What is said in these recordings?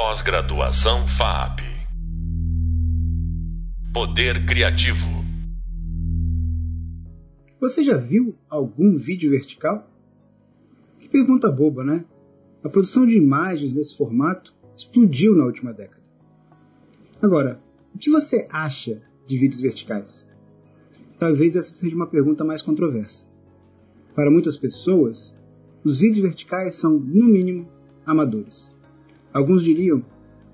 Pós-graduação FAP. Poder Criativo. Você já viu algum vídeo vertical? Que pergunta boba, né? A produção de imagens nesse formato explodiu na última década. Agora, o que você acha de vídeos verticais? Talvez essa seja uma pergunta mais controversa. Para muitas pessoas, os vídeos verticais são, no mínimo, amadores. Alguns diriam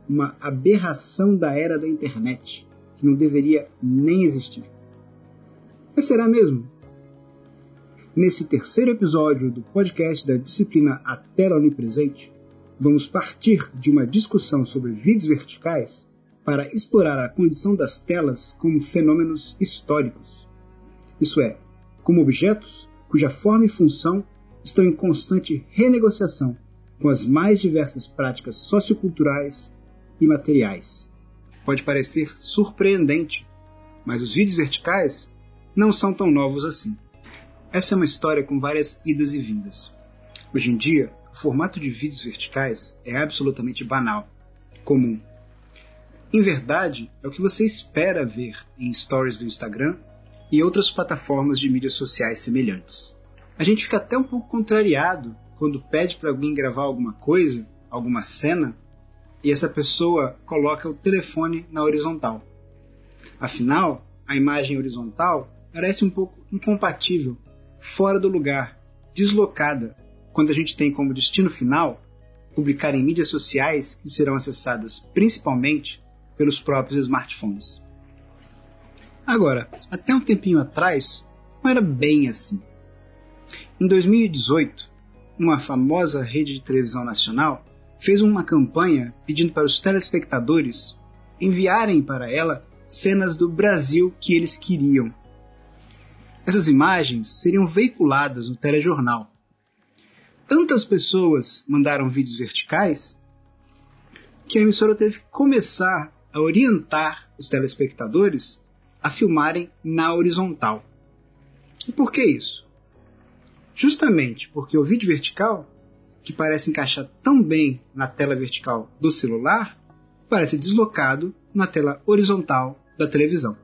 uma aberração da era da internet, que não deveria nem existir. Mas será mesmo? Nesse terceiro episódio do podcast da disciplina A Tela Onipresente, vamos partir de uma discussão sobre vídeos verticais para explorar a condição das telas como fenômenos históricos. Isso é, como objetos cuja forma e função estão em constante renegociação com as mais diversas práticas socioculturais e materiais. Pode parecer surpreendente, mas os vídeos verticais não são tão novos assim. Essa é uma história com várias idas e vindas. Hoje em dia, o formato de vídeos verticais é absolutamente banal, comum. Em verdade, é o que você espera ver em stories do Instagram e outras plataformas de mídias sociais semelhantes. A gente fica até um pouco contrariado quando pede para alguém gravar alguma coisa, alguma cena, e essa pessoa coloca o telefone na horizontal. Afinal, a imagem horizontal parece um pouco incompatível, fora do lugar, deslocada, quando a gente tem como destino final publicar em mídias sociais que serão acessadas principalmente pelos próprios smartphones. Agora, até um tempinho atrás, não era bem assim. Em 2018, uma famosa rede de televisão nacional fez uma campanha pedindo para os telespectadores enviarem para ela cenas do Brasil que eles queriam. Essas imagens seriam veiculadas no telejornal. Tantas pessoas mandaram vídeos verticais que a emissora teve que começar a orientar os telespectadores a filmarem na horizontal. E por que isso? Justamente porque o vídeo vertical que parece encaixar tão bem na tela vertical do celular, parece deslocado na tela horizontal da televisão.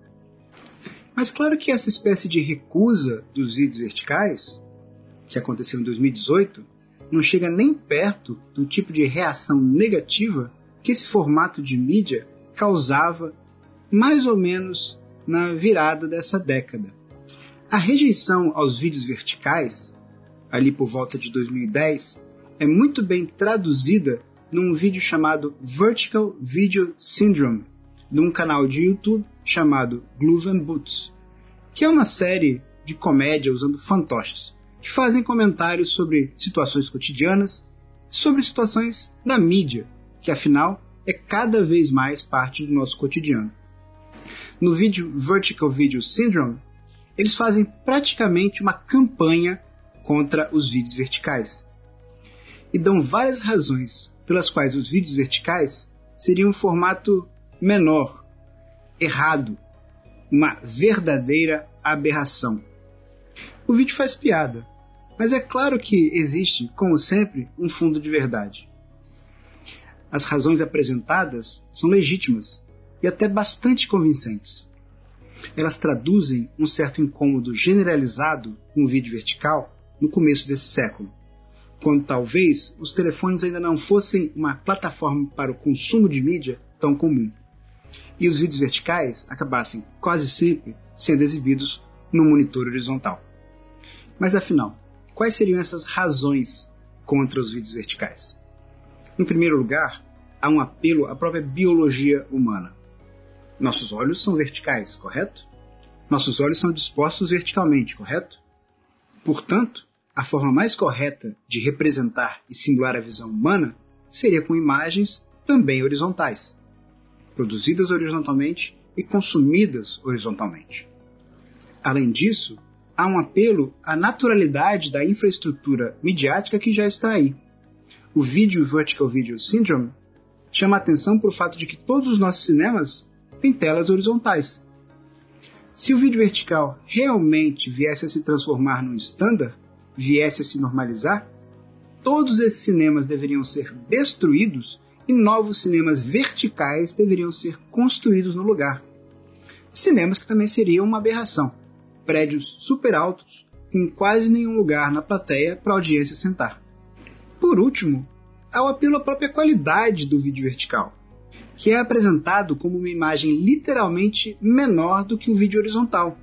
Mas claro que essa espécie de recusa dos vídeos verticais, que aconteceu em 2018, não chega nem perto do tipo de reação negativa que esse formato de mídia causava mais ou menos na virada dessa década. A rejeição aos vídeos verticais, ali por volta de 2010, é muito bem traduzida num vídeo chamado Vertical Video Syndrome, num canal de YouTube chamado Gloves and Boots, que é uma série de comédia usando fantoches, que fazem comentários sobre situações cotidianas, sobre situações da mídia, que afinal é cada vez mais parte do nosso cotidiano. No vídeo Vertical Video Syndrome, eles fazem praticamente uma campanha contra os vídeos verticais e dão várias razões pelas quais os vídeos verticais seriam um formato menor, errado, uma verdadeira aberração. O vídeo faz piada, mas é claro que existe, como sempre, um fundo de verdade. As razões apresentadas são legítimas e até bastante convincentes. Elas traduzem um certo incômodo generalizado com o vídeo vertical no começo desse século quando talvez os telefones ainda não fossem uma plataforma para o consumo de mídia tão comum. E os vídeos verticais acabassem quase sempre sendo exibidos no monitor horizontal. Mas afinal, quais seriam essas razões contra os vídeos verticais? Em primeiro lugar, há um apelo à própria biologia humana. Nossos olhos são verticais, correto? Nossos olhos são dispostos verticalmente, correto? Portanto, a forma mais correta de representar e simular a visão humana seria com imagens também horizontais, produzidas horizontalmente e consumidas horizontalmente. Além disso, há um apelo à naturalidade da infraestrutura midiática que já está aí. O Video Vertical Video Syndrome chama a atenção para o fato de que todos os nossos cinemas têm telas horizontais. Se o vídeo vertical realmente viesse a se transformar num standard, viesse a se normalizar, todos esses cinemas deveriam ser destruídos e novos cinemas verticais deveriam ser construídos no lugar. Cinemas que também seriam uma aberração. Prédios super altos, com quase nenhum lugar na plateia para a audiência sentar. Por último, há o apelo à própria qualidade do vídeo vertical, que é apresentado como uma imagem literalmente menor do que o vídeo horizontal.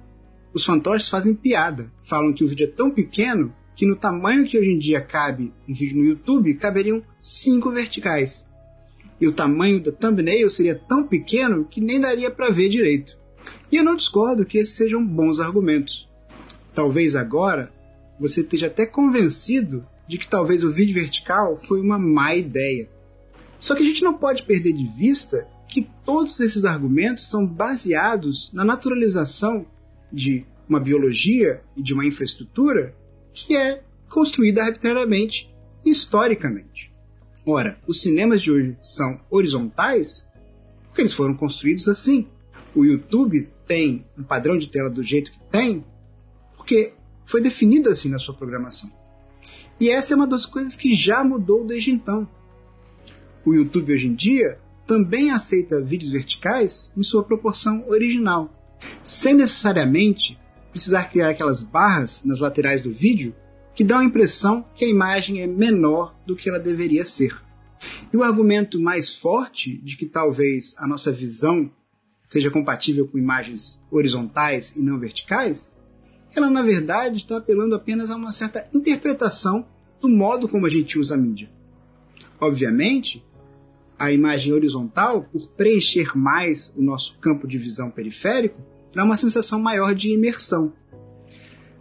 Os fantoches fazem piada, falam que o vídeo é tão pequeno que no tamanho que hoje em dia cabe um vídeo no YouTube, caberiam cinco verticais. E o tamanho da thumbnail seria tão pequeno que nem daria para ver direito. E eu não discordo que esses sejam bons argumentos. Talvez agora você esteja até convencido de que talvez o vídeo vertical foi uma má ideia. Só que a gente não pode perder de vista que todos esses argumentos são baseados na naturalização de uma biologia e de uma infraestrutura que é construída arbitrariamente historicamente. Ora, os cinemas de hoje são horizontais porque eles foram construídos assim. O YouTube tem um padrão de tela do jeito que tem porque foi definido assim na sua programação. E essa é uma das coisas que já mudou desde então. O YouTube hoje em dia também aceita vídeos verticais em sua proporção original, sem necessariamente precisar criar aquelas barras nas laterais do vídeo que dão a impressão que a imagem é menor do que ela deveria ser. E o argumento mais forte de que talvez a nossa visão seja compatível com imagens horizontais e não verticais, ela na verdade está apelando apenas a uma certa interpretação do modo como a gente usa a mídia. Obviamente, a imagem horizontal, por preencher mais o nosso campo de visão periférico, dá uma sensação maior de imersão.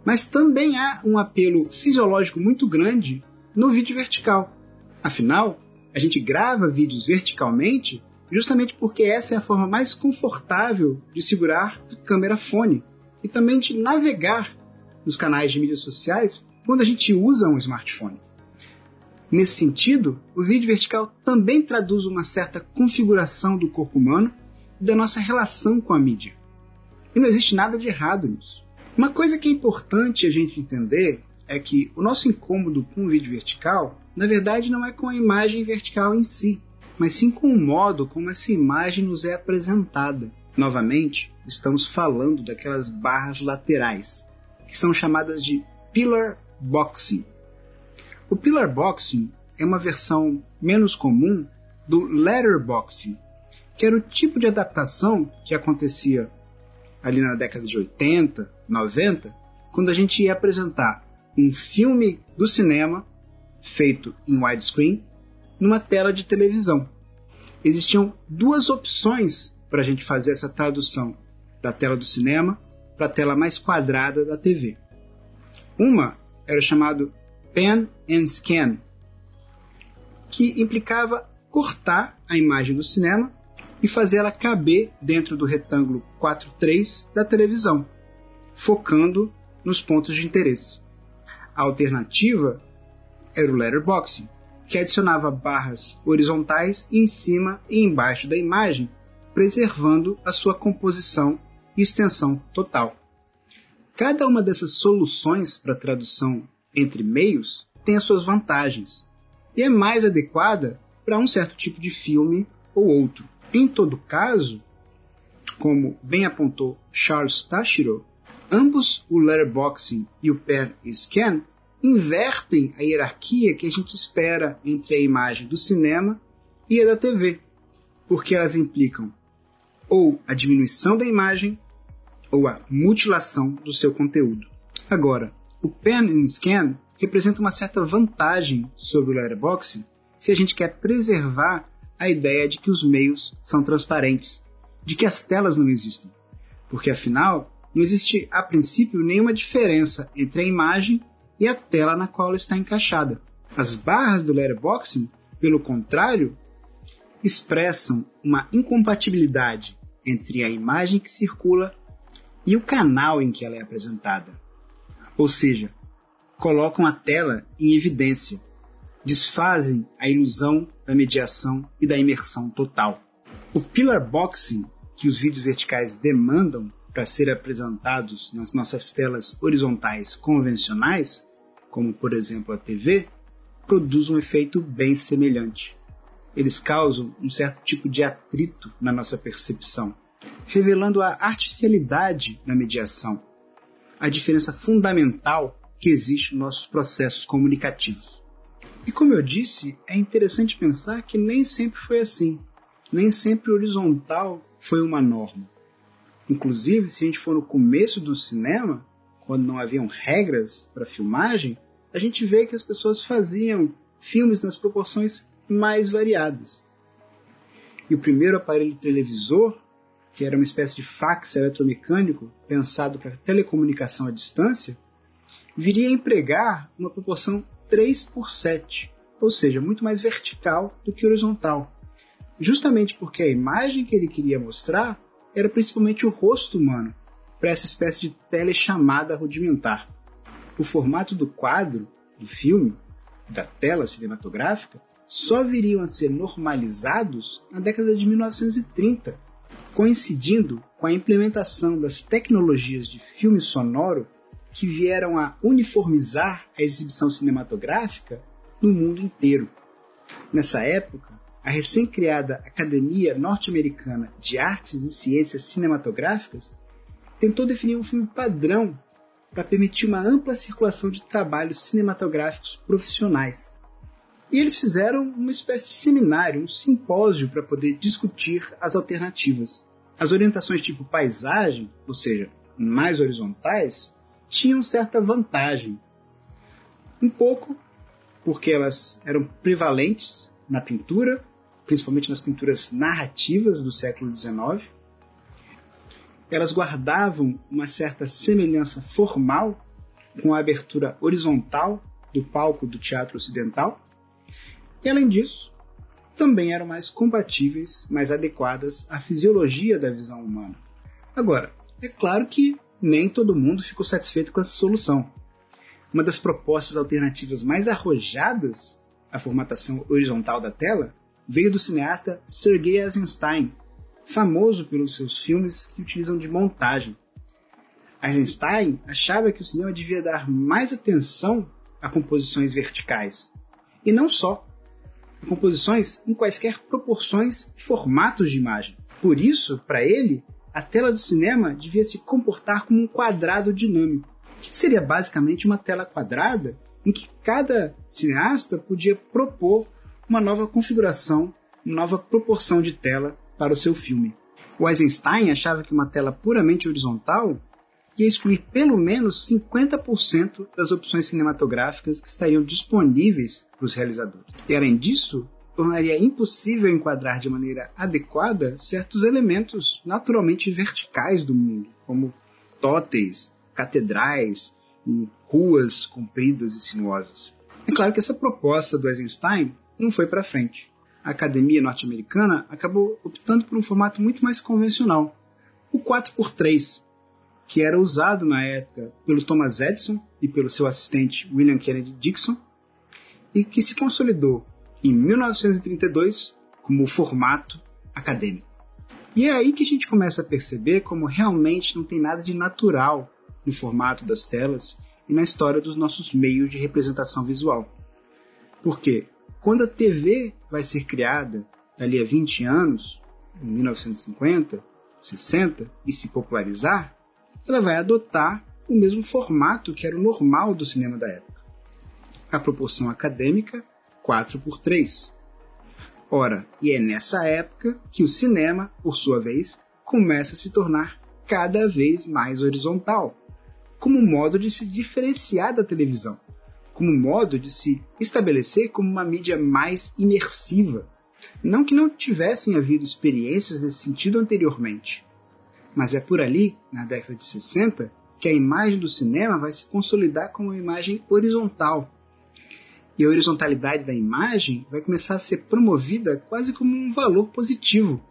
Mas também há um apelo fisiológico muito grande no vídeo vertical. Afinal, a gente grava vídeos verticalmente justamente porque essa é a forma mais confortável de segurar a câmera fone e também de navegar nos canais de mídias sociais quando a gente usa um smartphone. Nesse sentido, o vídeo vertical também traduz uma certa configuração do corpo humano e da nossa relação com a mídia. E não existe nada de errado nisso. Uma coisa que é importante a gente entender é que o nosso incômodo com o vídeo vertical, na verdade, não é com a imagem vertical em si, mas sim com o modo como essa imagem nos é apresentada. Novamente, estamos falando daquelas barras laterais, que são chamadas de pillar boxing. O pillar boxing é uma versão menos comum do letterboxing, que era o tipo de adaptação que acontecia ali na década de 80, 90, quando a gente ia apresentar um filme do cinema feito em widescreen numa tela de televisão. Existiam duas opções para a gente fazer essa tradução da tela do cinema para a tela mais quadrada da TV. Uma era chamado Pan and Scan, que implicava cortar a imagem do cinema e fazer ela caber dentro do retângulo 4.3 da televisão, focando nos pontos de interesse. A alternativa era o letterboxing, que adicionava barras horizontais em cima e embaixo da imagem, preservando a sua composição e extensão total. Cada uma dessas soluções para tradução entre meios tem as suas vantagens e é mais adequada para um certo tipo de filme ou outro. Em todo caso, como bem apontou Charles Tashiro, ambos o letterboxing e o pen scan invertem a hierarquia que a gente espera entre a imagem do cinema e a da TV, porque elas implicam ou a diminuição da imagem ou a mutilação do seu conteúdo. Agora, o pen scan representa uma certa vantagem sobre o letterboxing se a gente quer preservar a ideia de que os meios são transparentes, de que as telas não existem. Porque afinal, não existe a princípio nenhuma diferença entre a imagem e a tela na qual ela está encaixada. As barras do letterboxing, pelo contrário, expressam uma incompatibilidade entre a imagem que circula e o canal em que ela é apresentada. Ou seja, colocam a tela em evidência, desfazem a ilusão da mediação e da imersão total. O pillar boxing que os vídeos verticais demandam para ser apresentados nas nossas telas horizontais convencionais, como por exemplo a TV, produz um efeito bem semelhante. eles causam um certo tipo de atrito na nossa percepção, revelando a artificialidade da mediação, a diferença fundamental que existe nos nossos processos comunicativos. E como eu disse, é interessante pensar que nem sempre foi assim. Nem sempre horizontal foi uma norma. Inclusive, se a gente for no começo do cinema, quando não haviam regras para filmagem, a gente vê que as pessoas faziam filmes nas proporções mais variadas. E o primeiro aparelho televisor, que era uma espécie de fax eletromecânico pensado para telecomunicação à distância, viria a empregar uma proporção 3 por 7, ou seja, muito mais vertical do que horizontal. Justamente porque a imagem que ele queria mostrar era principalmente o rosto humano, para essa espécie de telechamada rudimentar. O formato do quadro, do filme, da tela cinematográfica, só viriam a ser normalizados na década de 1930, coincidindo com a implementação das tecnologias de filme sonoro que vieram a uniformizar a exibição cinematográfica no mundo inteiro. Nessa época, a recém-criada Academia Norte-Americana de Artes e Ciências Cinematográficas tentou definir um filme padrão para permitir uma ampla circulação de trabalhos cinematográficos profissionais. E eles fizeram uma espécie de seminário, um simpósio para poder discutir as alternativas. As orientações tipo paisagem, ou seja, mais horizontais, tinham certa vantagem. Um pouco porque elas eram prevalentes na pintura, principalmente nas pinturas narrativas do século XIX. Elas guardavam uma certa semelhança formal com a abertura horizontal do palco do teatro ocidental. E além disso, também eram mais compatíveis, mais adequadas à fisiologia da visão humana. Agora, é claro que nem todo mundo ficou satisfeito com essa solução. Uma das propostas alternativas mais arrojadas à formatação horizontal da tela veio do cineasta Sergei Eisenstein, famoso pelos seus filmes que utilizam de montagem. Eisenstein achava que o cinema devia dar mais atenção a composições verticais, e não só, a composições em quaisquer proporções e formatos de imagem. Por isso, para ele, a tela do cinema devia se comportar como um quadrado dinâmico, que seria basicamente uma tela quadrada em que cada cineasta podia propor uma nova configuração, uma nova proporção de tela para o seu filme. O Eisenstein achava que uma tela puramente horizontal ia excluir pelo menos 50% das opções cinematográficas que estariam disponíveis para os realizadores. E além disso, tornaria impossível enquadrar de maneira adequada certos elementos naturalmente verticais do mundo, como totens, catedrais, ruas compridas e sinuosas. É claro que essa proposta do Eisenstein não foi para frente. A academia norte-americana acabou optando por um formato muito mais convencional, o 4x3, que era usado na época pelo Thomas Edison e pelo seu assistente William Kennedy Dixon, e que se consolidou em 1932 como formato acadêmico. E é aí que a gente começa a perceber como realmente não tem nada de natural no formato das telas e na história dos nossos meios de representação visual. Porque quando a TV vai ser criada dali a 20 anos, em 1950, 60, e se popularizar, ela vai adotar o mesmo formato que era o normal do cinema da época. A proporção acadêmica 4 por 3. Ora, e é nessa época que o cinema, por sua vez, começa a se tornar cada vez mais horizontal, como modo de se diferenciar da televisão, como modo de se estabelecer como uma mídia mais imersiva. Não que não tivessem havido experiências nesse sentido anteriormente, mas é por ali, na década de 60, que a imagem do cinema vai se consolidar como uma imagem horizontal, e a horizontalidade da imagem vai começar a ser promovida quase como um valor positivo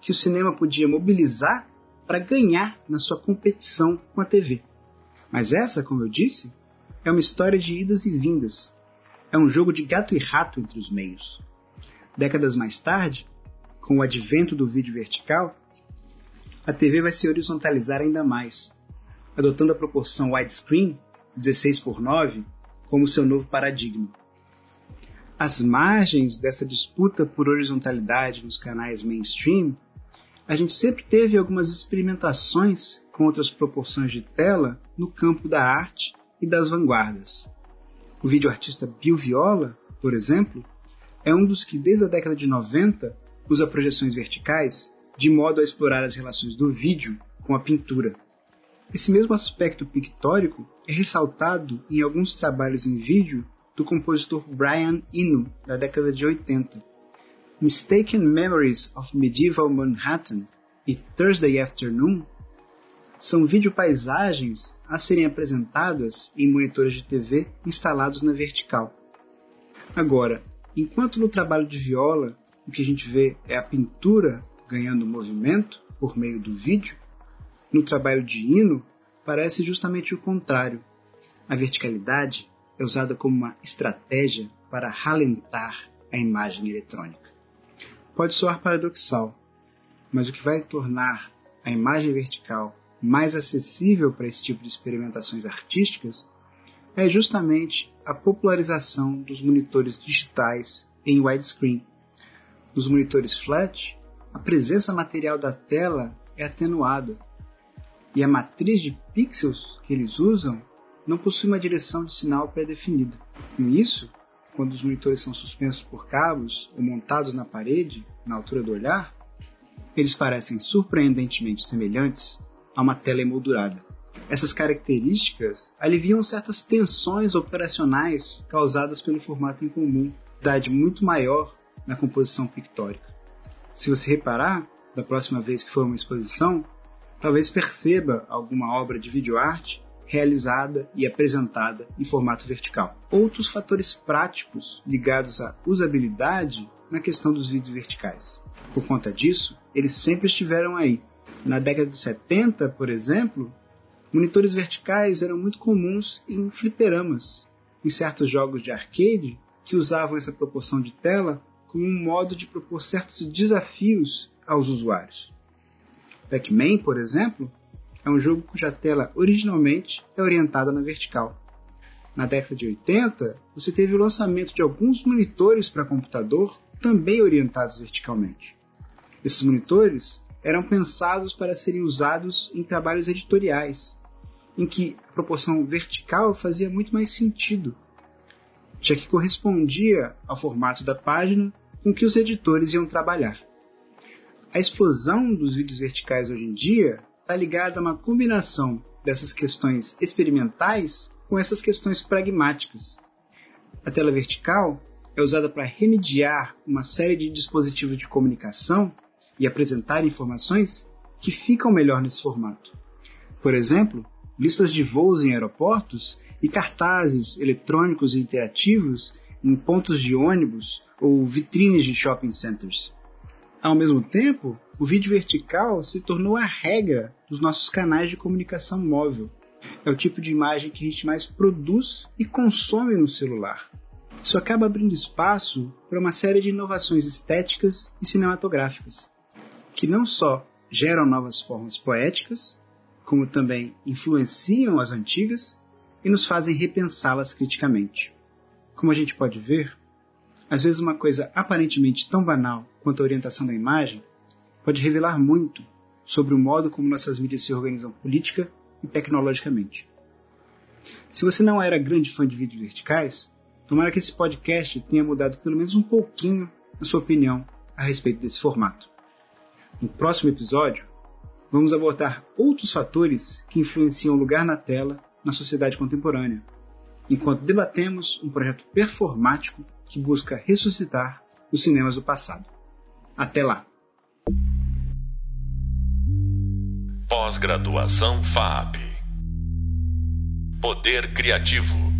que o cinema podia mobilizar para ganhar na sua competição com a TV. Mas essa, como eu disse, é uma história de idas e vindas. É um jogo de gato e rato entre os meios. Décadas mais tarde, com o advento do vídeo vertical, a TV vai se horizontalizar ainda mais, adotando a proporção widescreen 16 por 9 como seu novo paradigma. As margens dessa disputa por horizontalidade nos canais mainstream, a gente sempre teve algumas experimentações com outras proporções de tela no campo da arte e das vanguardas. O videoartista Bill Viola, por exemplo, é um dos que desde a década de 90 usa projeções verticais de modo a explorar as relações do vídeo com a pintura. Esse mesmo aspecto pictórico é ressaltado em alguns trabalhos em vídeo do compositor Brian Eno, da década de 80. Mistaken Memories of Medieval Manhattan e Thursday Afternoon são videopaisagens a serem apresentadas em monitores de TV instalados na vertical. Agora, enquanto no trabalho de viola o que a gente vê é a pintura ganhando movimento por meio do vídeo, no trabalho de hino parece justamente o contrário. A verticalidade é usada como uma estratégia para ralentar a imagem eletrônica. Pode soar paradoxal, mas o que vai tornar a imagem vertical mais acessível para esse tipo de experimentações artísticas é justamente a popularização dos monitores digitais em widescreen. Nos monitores flat, a presença material da tela é atenuada e a matriz de pixels que eles usam não possui uma direção de sinal pré-definida. Com isso, quando os monitores são suspensos por cabos ou montados na parede, na altura do olhar, eles parecem surpreendentemente semelhantes a uma tela emoldurada. Essas características aliviam certas tensões operacionais causadas pelo formato em comum, idade muito maior na composição pictórica. Se você reparar, da próxima vez que for uma exposição, talvez perceba alguma obra de videoarte realizada e apresentada em formato vertical. Outros fatores práticos ligados à usabilidade na questão dos vídeos verticais. Por conta disso, eles sempre estiveram aí. Na década de 70, por exemplo, monitores verticais eram muito comuns em fliperamas, em certos jogos de arcade que usavam essa proporção de tela como um modo de propor certos desafios aos usuários. Pac-Man, por exemplo, é um jogo cuja tela originalmente é orientada na vertical. Na década de 80, você teve o lançamento de alguns monitores para computador também orientados verticalmente. Esses monitores eram pensados para serem usados em trabalhos editoriais, em que a proporção vertical fazia muito mais sentido, já que correspondia ao formato da página com que os editores iam trabalhar. A explosão dos vídeos verticais hoje em dia está ligada a uma combinação dessas questões experimentais com essas questões pragmáticas. A tela vertical é usada para remediar uma série de dispositivos de comunicação e apresentar informações que ficam melhor nesse formato. Por exemplo, listas de voos em aeroportos e cartazes eletrônicos e interativos em pontos de ônibus ou vitrines de shopping centers. Ao mesmo tempo, o vídeo vertical se tornou a regra dos nossos canais de comunicação móvel. É o tipo de imagem que a gente mais produz e consome no celular. Isso acaba abrindo espaço para uma série de inovações estéticas e cinematográficas, que não só geram novas formas poéticas, como também influenciam as antigas e nos fazem repensá-las criticamente. Como a gente pode ver, às vezes uma coisa aparentemente tão banal quanto a orientação da imagem pode revelar muito sobre o modo como nossas mídias se organizam política e tecnologicamente. Se você não era grande fã de vídeos verticais, tomara que esse podcast tenha mudado pelo menos um pouquinho a sua opinião a respeito desse formato. No próximo episódio, vamos abordar outros fatores que influenciam o lugar na tela na sociedade contemporânea, enquanto debatemos um projeto performático que busca ressuscitar os cinemas do passado. Até lá! Pós-graduação FAP Poder Criativo